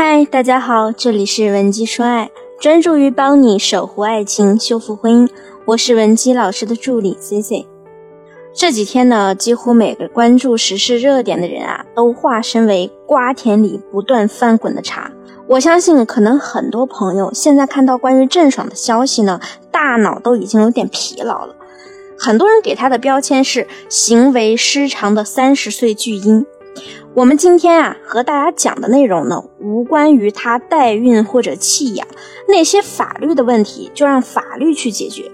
嗨，大家好，这里是文姬说爱，专注于帮你守护爱情、修复婚姻。我是文姬老师的助理 C C。这几天呢，几乎每个关注时事热点的人啊，都化身为瓜田里不断翻滚的茶。我相信，可能很多朋友现在看到关于郑爽的消息呢，大脑都已经有点疲劳了。很多人给她的标签是行为失常的三十岁巨婴。我们今天啊，和大家讲的内容呢，无关于她代孕或者弃养那些法律的问题，就让法律去解决。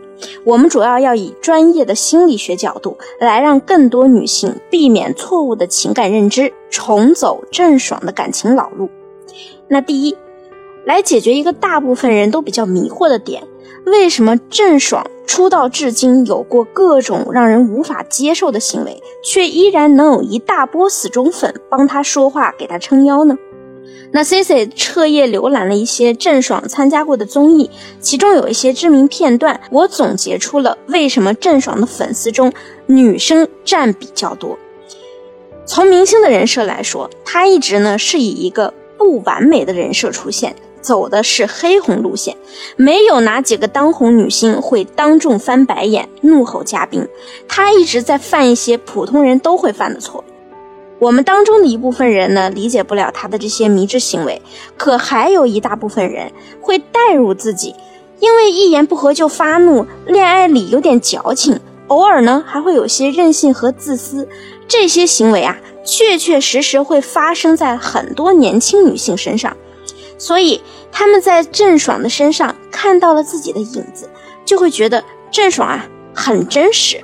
我们主要要以专业的心理学角度来让更多女性避免错误的情感认知，重走郑爽的感情老路。那第一，来解决一个大部分人都比较迷惑的点：为什么郑爽出道至今有过各种让人无法接受的行为，却依然能有一大波死忠粉帮她说话，给她撑腰呢？那 C C 彻夜浏览了一些郑爽参加过的综艺，其中有一些知名片段，我总结出了为什么郑爽的粉丝中女生占比较多。从明星的人设来说，她一直呢是以一个不完美的人设出现，走的是黑红路线，没有哪几个当红女星会当众翻白眼、怒吼嘉宾，她一直在犯一些普通人都会犯的错。我们当中的一部分人呢，理解不了她的这些迷之行为，可还有一大部分人会代入自己，因为一言不合就发怒，恋爱里有点矫情，偶尔呢还会有些任性和自私。这些行为啊，确确实实会发生在很多年轻女性身上，所以他们在郑爽的身上看到了自己的影子，就会觉得郑爽啊很真实。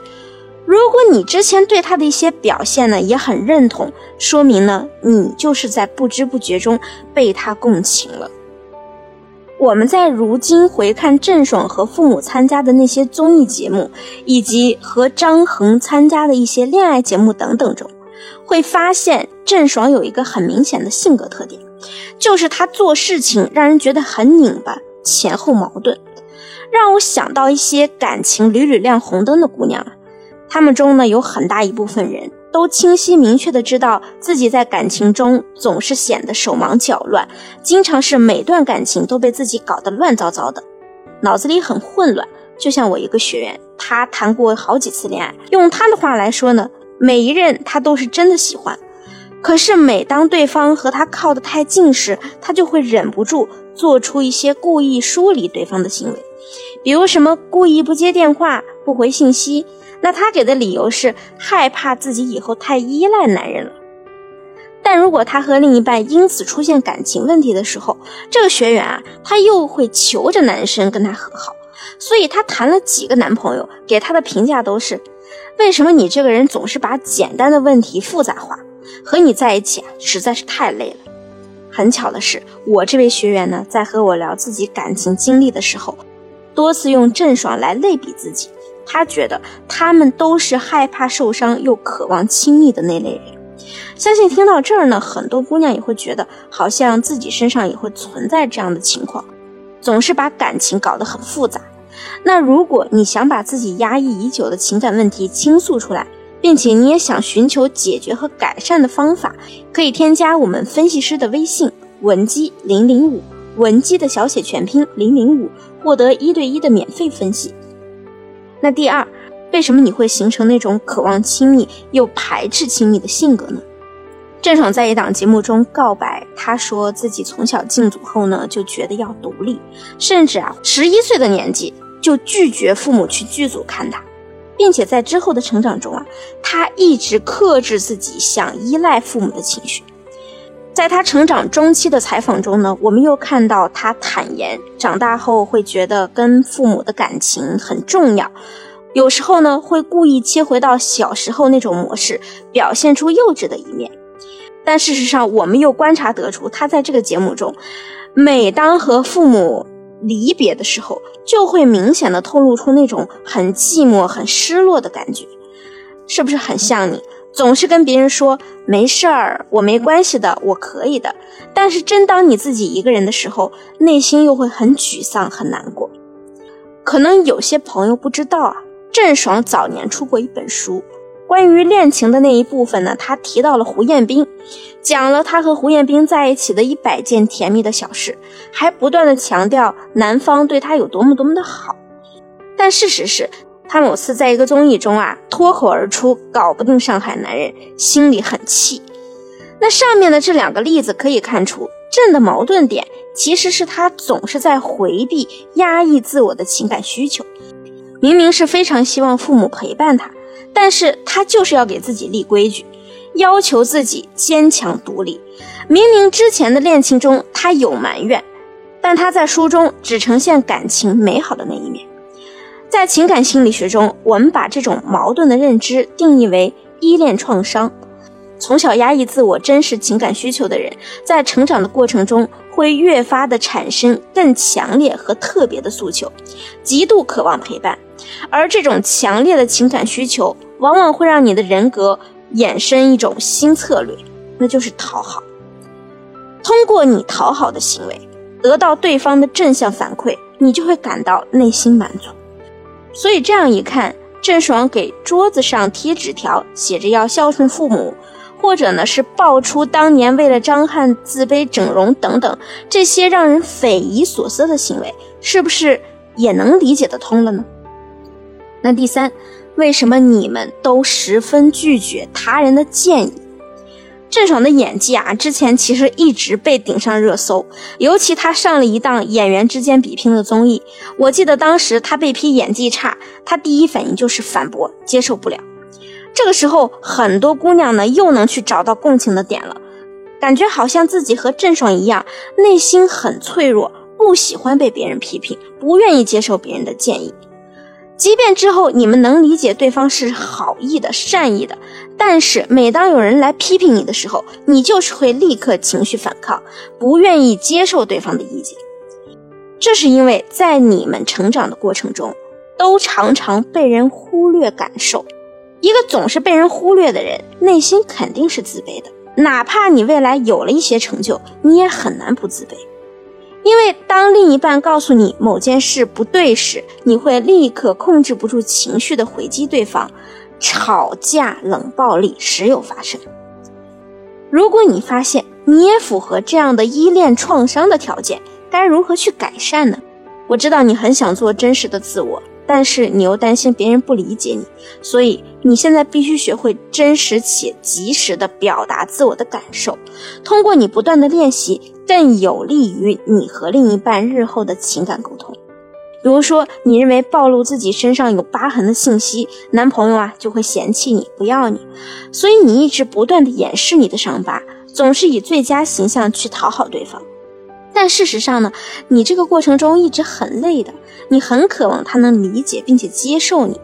如果你之前对他的一些表现呢也很认同，说明呢你就是在不知不觉中被他共情了。我们在如今回看郑爽和父母参加的那些综艺节目，以及和张恒参加的一些恋爱节目等等中，会发现郑爽有一个很明显的性格特点，就是他做事情让人觉得很拧巴，前后矛盾，让我想到一些感情屡屡亮红灯的姑娘。他们中呢，有很大一部分人都清晰明确的知道自己在感情中总是显得手忙脚乱，经常是每段感情都被自己搞得乱糟糟的，脑子里很混乱。就像我一个学员，他谈过好几次恋爱，用他的话来说呢，每一任他都是真的喜欢，可是每当对方和他靠得太近时，他就会忍不住做出一些故意疏离对方的行为，比如什么故意不接电话、不回信息。那他给的理由是害怕自己以后太依赖男人了，但如果他和另一半因此出现感情问题的时候，这个学员啊，他又会求着男生跟他和好，所以他谈了几个男朋友，给他的评价都是：为什么你这个人总是把简单的问题复杂化？和你在一起啊，实在是太累了。很巧的是，我这位学员呢，在和我聊自己感情经历的时候，多次用郑爽来类比自己。他觉得他们都是害怕受伤又渴望亲密的那类人。相信听到这儿呢，很多姑娘也会觉得，好像自己身上也会存在这样的情况，总是把感情搞得很复杂。那如果你想把自己压抑已久的情感问题倾诉出来，并且你也想寻求解决和改善的方法，可以添加我们分析师的微信文姬零零五，文姬的小写全拼零零五，获得一对一的免费分析。那第二，为什么你会形成那种渴望亲密又排斥亲密的性格呢？郑爽在一档节目中告白，她说自己从小进组后呢，就觉得要独立，甚至啊，十一岁的年纪就拒绝父母去剧组看她，并且在之后的成长中啊，他一直克制自己想依赖父母的情绪。在他成长中期的采访中呢，我们又看到他坦言，长大后会觉得跟父母的感情很重要，有时候呢会故意切回到小时候那种模式，表现出幼稚的一面。但事实上，我们又观察得出，他在这个节目中，每当和父母离别的时候，就会明显的透露出那种很寂寞、很失落的感觉，是不是很像你？总是跟别人说没事儿，我没关系的，我可以的。但是真当你自己一个人的时候，内心又会很沮丧、很难过。可能有些朋友不知道啊，郑爽早年出过一本书，关于恋情的那一部分呢，他提到了胡彦斌，讲了他和胡彦斌在一起的一百件甜蜜的小事，还不断的强调男方对他有多么多么的好。但事实是，他某次在一个综艺中啊，脱口而出搞不定上海男人，心里很气。那上面的这两个例子可以看出，朕的矛盾点其实是他总是在回避、压抑自我的情感需求。明明是非常希望父母陪伴他，但是他就是要给自己立规矩，要求自己坚强独立。明明之前的恋情中他有埋怨，但他在书中只呈现感情美好的那一面。在情感心理学中，我们把这种矛盾的认知定义为依恋创伤。从小压抑自我真实情感需求的人，在成长的过程中会越发的产生更强烈和特别的诉求，极度渴望陪伴。而这种强烈的情感需求，往往会让你的人格衍生一种新策略，那就是讨好。通过你讨好的行为，得到对方的正向反馈，你就会感到内心满足。所以这样一看，郑爽给桌子上贴纸条，写着要孝顺父母，或者呢是爆出当年为了张翰自卑整容等等这些让人匪夷所思的行为，是不是也能理解得通了呢？那第三，为什么你们都十分拒绝他人的建议？郑爽的演技啊，之前其实一直被顶上热搜，尤其她上了一档演员之间比拼的综艺，我记得当时她被批演技差，她第一反应就是反驳，接受不了。这个时候，很多姑娘呢又能去找到共情的点了，感觉好像自己和郑爽一样，内心很脆弱，不喜欢被别人批评，不愿意接受别人的建议。即便之后你们能理解对方是好意的、善意的，但是每当有人来批评你的时候，你就是会立刻情绪反抗，不愿意接受对方的意见。这是因为在你们成长的过程中，都常常被人忽略感受。一个总是被人忽略的人，内心肯定是自卑的。哪怕你未来有了一些成就，你也很难不自卑。因为当另一半告诉你某件事不对时，你会立刻控制不住情绪的回击对方，吵架、冷暴力时有发生。如果你发现你也符合这样的依恋创伤的条件，该如何去改善呢？我知道你很想做真实的自我。但是你又担心别人不理解你，所以你现在必须学会真实且及时的表达自我的感受。通过你不断的练习，更有利于你和另一半日后的情感沟通。比如说，你认为暴露自己身上有疤痕的信息，男朋友啊就会嫌弃你，不要你，所以你一直不断的掩饰你的伤疤，总是以最佳形象去讨好对方。但事实上呢，你这个过程中一直很累的，你很渴望他能理解并且接受你，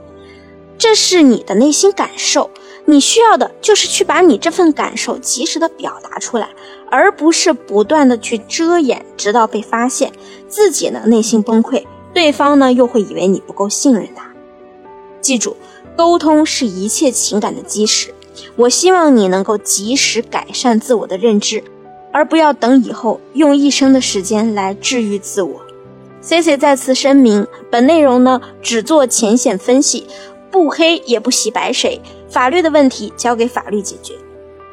这是你的内心感受。你需要的就是去把你这份感受及时的表达出来，而不是不断的去遮掩，直到被发现，自己呢内心崩溃，对方呢又会以为你不够信任他。记住，沟通是一切情感的基石。我希望你能够及时改善自我的认知。而不要等以后用一生的时间来治愈自我。C C 再次声明，本内容呢只做浅显分析，不黑也不洗白谁，法律的问题交给法律解决。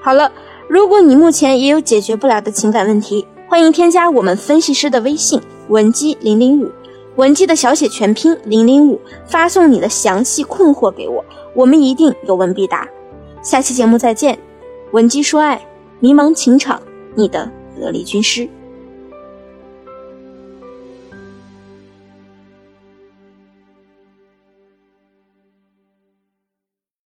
好了，如果你目前也有解决不了的情感问题，欢迎添加我们分析师的微信文姬零零五，文姬的小写全拼零零五，发送你的详细困惑给我，我们一定有问必答。下期节目再见，文姬说爱，迷茫情场。你的得力军师。